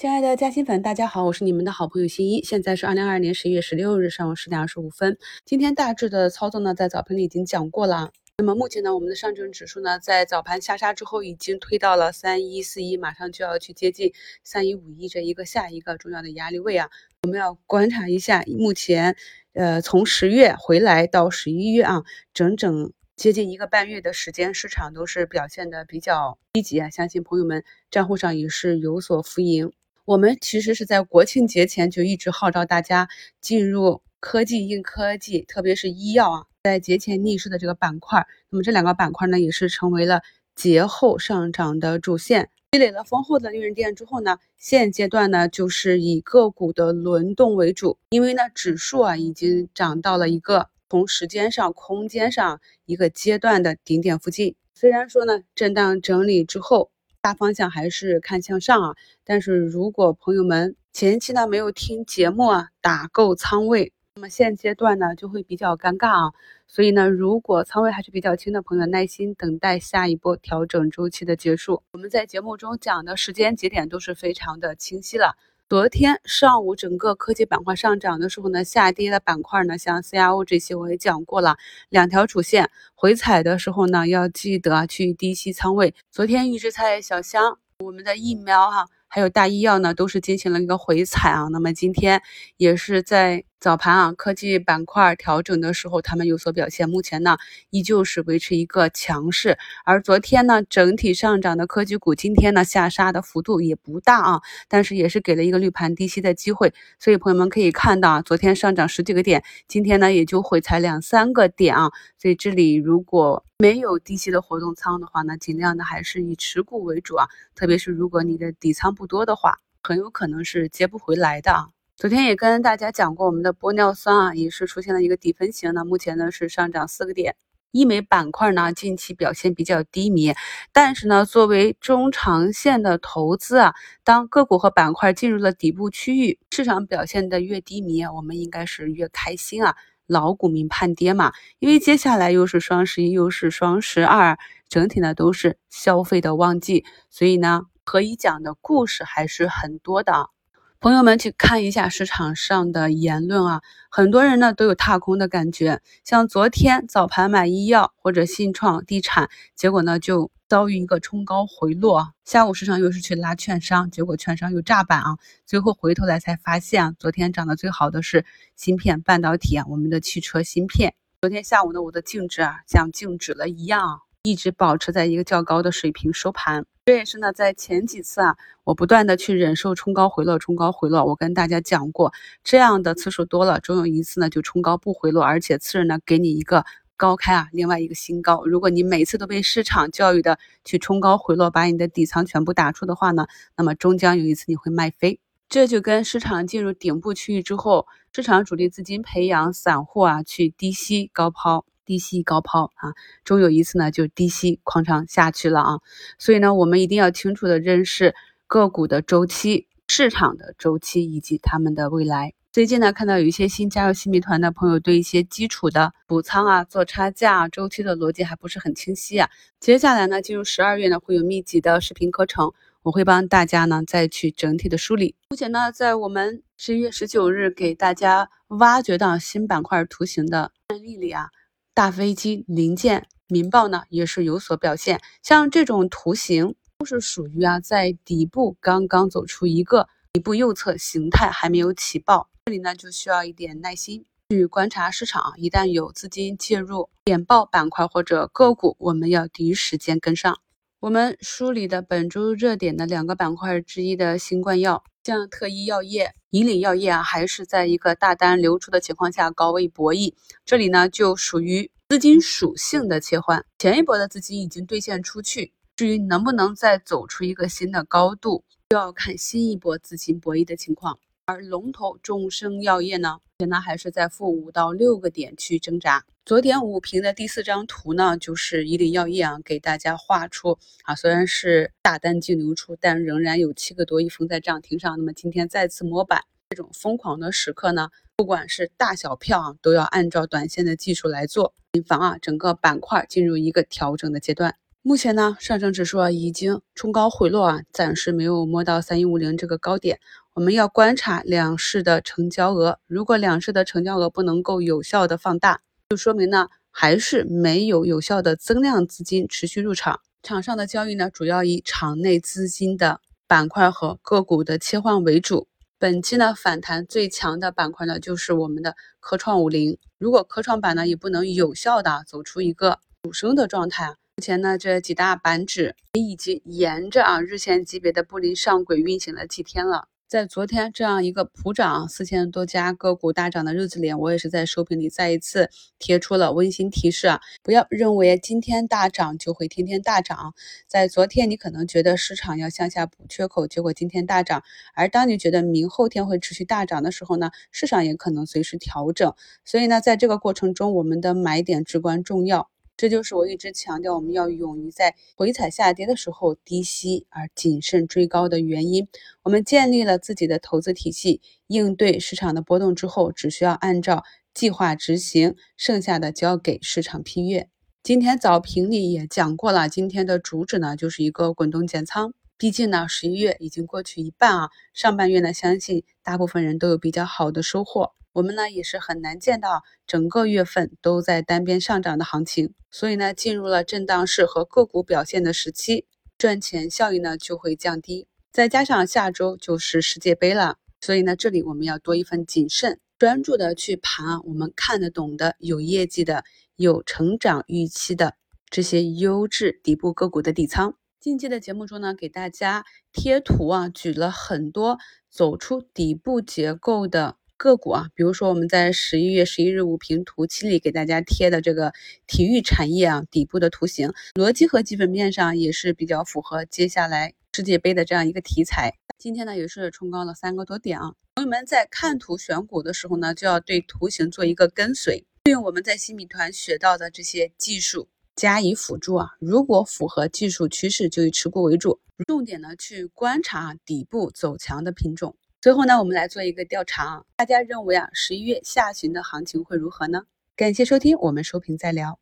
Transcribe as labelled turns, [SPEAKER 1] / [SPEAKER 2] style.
[SPEAKER 1] 亲爱的嘉兴粉，大家好，我是你们的好朋友新一。现在是二零二二年十一月十六日上午十点二十五分。今天大致的操作呢，在早盘里已经讲过了。那么目前呢，我们的上证指数呢，在早盘下杀之后，已经推到了三一四一，马上就要去接近三一五一这一个下一个重要的压力位啊。我们要观察一下，目前呃，从十月回来到十一月啊，整整接近一个半月的时间，市场都是表现的比较积极啊。相信朋友们账户上也是有所浮盈。我们其实是在国庆节前就一直号召大家进入科技、硬科技，特别是医药啊，在节前逆势的这个板块。那么这两个板块呢，也是成为了节后上涨的主线，积累了丰厚的利润垫之后呢，现阶段呢就是以个股的轮动为主，因为呢指数啊已经涨到了一个从时间上、空间上一个阶段的顶点附近。虽然说呢震荡整理之后。大方向还是看向上啊，但是如果朋友们前期呢没有听节目啊，打够仓位，那么现阶段呢就会比较尴尬啊。所以呢，如果仓位还是比较轻的朋友，耐心等待下一波调整周期的结束。我们在节目中讲的时间节点都是非常的清晰了。昨天上午整个科技板块上涨的时候呢，下跌的板块呢，像 CRO 这些我也讲过了，两条主线回踩的时候呢，要记得去低吸仓位。昨天预制菜、小香，我们的疫苗哈。还有大医药呢，都是进行了一个回踩啊。那么今天也是在早盘啊，科技板块调整的时候，他们有所表现。目前呢，依旧是维持一个强势。而昨天呢，整体上涨的科技股，今天呢下杀的幅度也不大啊，但是也是给了一个绿盘低吸的机会。所以朋友们可以看到啊，昨天上涨十几个点，今天呢也就回踩两三个点啊。所以这里如果没有低吸的活动仓的话呢，尽量的还是以持股为主啊。特别是如果你的底仓不多的话，很有可能是接不回来的啊。昨天也跟大家讲过，我们的玻尿酸啊，也是出现了一个底分型那。目前呢是上涨四个点。医美板块呢近期表现比较低迷，但是呢作为中长线的投资啊，当个股和板块进入了底部区域，市场表现的越低迷，我们应该是越开心啊。老股民盼跌嘛，因为接下来又是双十一，又是双十二，整体呢都是消费的旺季，所以呢可以讲的故事还是很多的。朋友们去看一下市场上的言论啊，很多人呢都有踏空的感觉，像昨天早盘买医药或者信创地产，结果呢就。遭遇一个冲高回落，下午市场又是去拉券商，结果券商又炸板啊，最后回头来才发现啊，昨天涨得最好的是芯片半导体啊，我们的汽车芯片。昨天下午呢，我的净值啊像静止了一样，啊一直保持在一个较高的水平收盘。这也是呢，在前几次啊，我不断的去忍受冲高回落，冲高回落，我跟大家讲过，这样的次数多了，总有一次呢就冲高不回落，而且次日呢给你一个。高开啊，另外一个新高。如果你每次都被市场教育的去冲高回落，把你的底仓全部打出的话呢，那么终将有一次你会卖飞。这就跟市场进入顶部区域之后，市场主力资金培养散户啊去低吸高抛，低吸高抛啊，终有一次呢就低吸狂涨下去了啊。所以呢，我们一定要清楚的认识个股的周期、市场的周期以及他们的未来。最近呢，看到有一些新加入新米团的朋友，对一些基础的补仓啊、做差价啊周期的逻辑还不是很清晰啊。接下来呢，进入十二月呢，会有密集的视频课程，我会帮大家呢再去整体的梳理。目前呢，在我们十一月十九日给大家挖掘到新板块图形的案例里啊，大飞机零件、民爆呢也是有所表现。像这种图形都是属于啊，在底部刚刚走出一个底部右侧形态还没有起爆。这里呢就需要一点耐心去观察市场，一旦有资金介入点爆板块或者个股，我们要第一时间跟上。我们梳理的本周热点的两个板块之一的新冠药，像特医药业、以岭药业啊，还是在一个大单流出的情况下高位博弈。这里呢就属于资金属性的切换，前一波的资金已经兑现出去，至于能不能再走出一个新的高度，就要看新一波资金博弈的情况。而龙头众生药业呢，现在还是在负五到六个点去挣扎。昨天五评的第四张图呢，就是以岭药业啊，给大家画出啊，虽然是大单净流出，但仍然有七个多亿封在涨停上。那么今天再次摸板，这种疯狂的时刻呢，不管是大小票啊，都要按照短线的技术来做，以防啊整个板块进入一个调整的阶段。目前呢，上证指数啊已经冲高回落啊，暂时没有摸到三一五零这个高点。我们要观察两市的成交额，如果两市的成交额不能够有效的放大，就说明呢还是没有有效的增量资金持续入场。场上的交易呢，主要以场内资金的板块和个股的切换为主。本期呢反弹最强的板块呢，就是我们的科创五零。如果科创板呢也不能有效的走出一个主升的状态。目前呢，这几大板指也已经沿着啊日线级别的布林上轨运行了几天了。在昨天这样一个普涨四千多家个股大涨的日子里，我也是在收评里再一次贴出了温馨提示啊，不要认为今天大涨就会天天大涨。在昨天你可能觉得市场要向下补缺口，结果今天大涨；而当你觉得明后天会持续大涨的时候呢，市场也可能随时调整。所以呢，在这个过程中，我们的买点至关重要。这就是我一直强调，我们要勇于在回踩下跌的时候低吸，而谨慎追高的原因。我们建立了自己的投资体系，应对市场的波动之后，只需要按照计划执行，剩下的交给市场批阅。今天早评里也讲过了，今天的主旨呢，就是一个滚动减仓。毕竟呢，十一月已经过去一半啊，上半月呢，相信大部分人都有比较好的收获。我们呢也是很难见到整个月份都在单边上涨的行情，所以呢进入了震荡市和个股表现的时期，赚钱效益呢就会降低。再加上下周就是世界杯了，所以呢这里我们要多一份谨慎，专注的去盘我们看得懂的、有业绩的、有成长预期的这些优质底部个股的底仓。近期的节目中呢，给大家贴图啊，举了很多走出底部结构的。个股啊，比如说我们在十一月十一日五评图七里给大家贴的这个体育产业啊底部的图形，逻辑和基本面上也是比较符合接下来世界杯的这样一个题材。今天呢也是冲高了三个多点啊。朋友们在看图选股的时候呢，就要对图形做一个跟随，利用我们在新米团学到的这些技术加以辅助啊。如果符合技术趋势，就以持股为主，重点呢去观察底部走强的品种。最后呢，我们来做一个调查，大家认为啊，十一月下旬的行情会如何呢？感谢收听，我们收评再聊。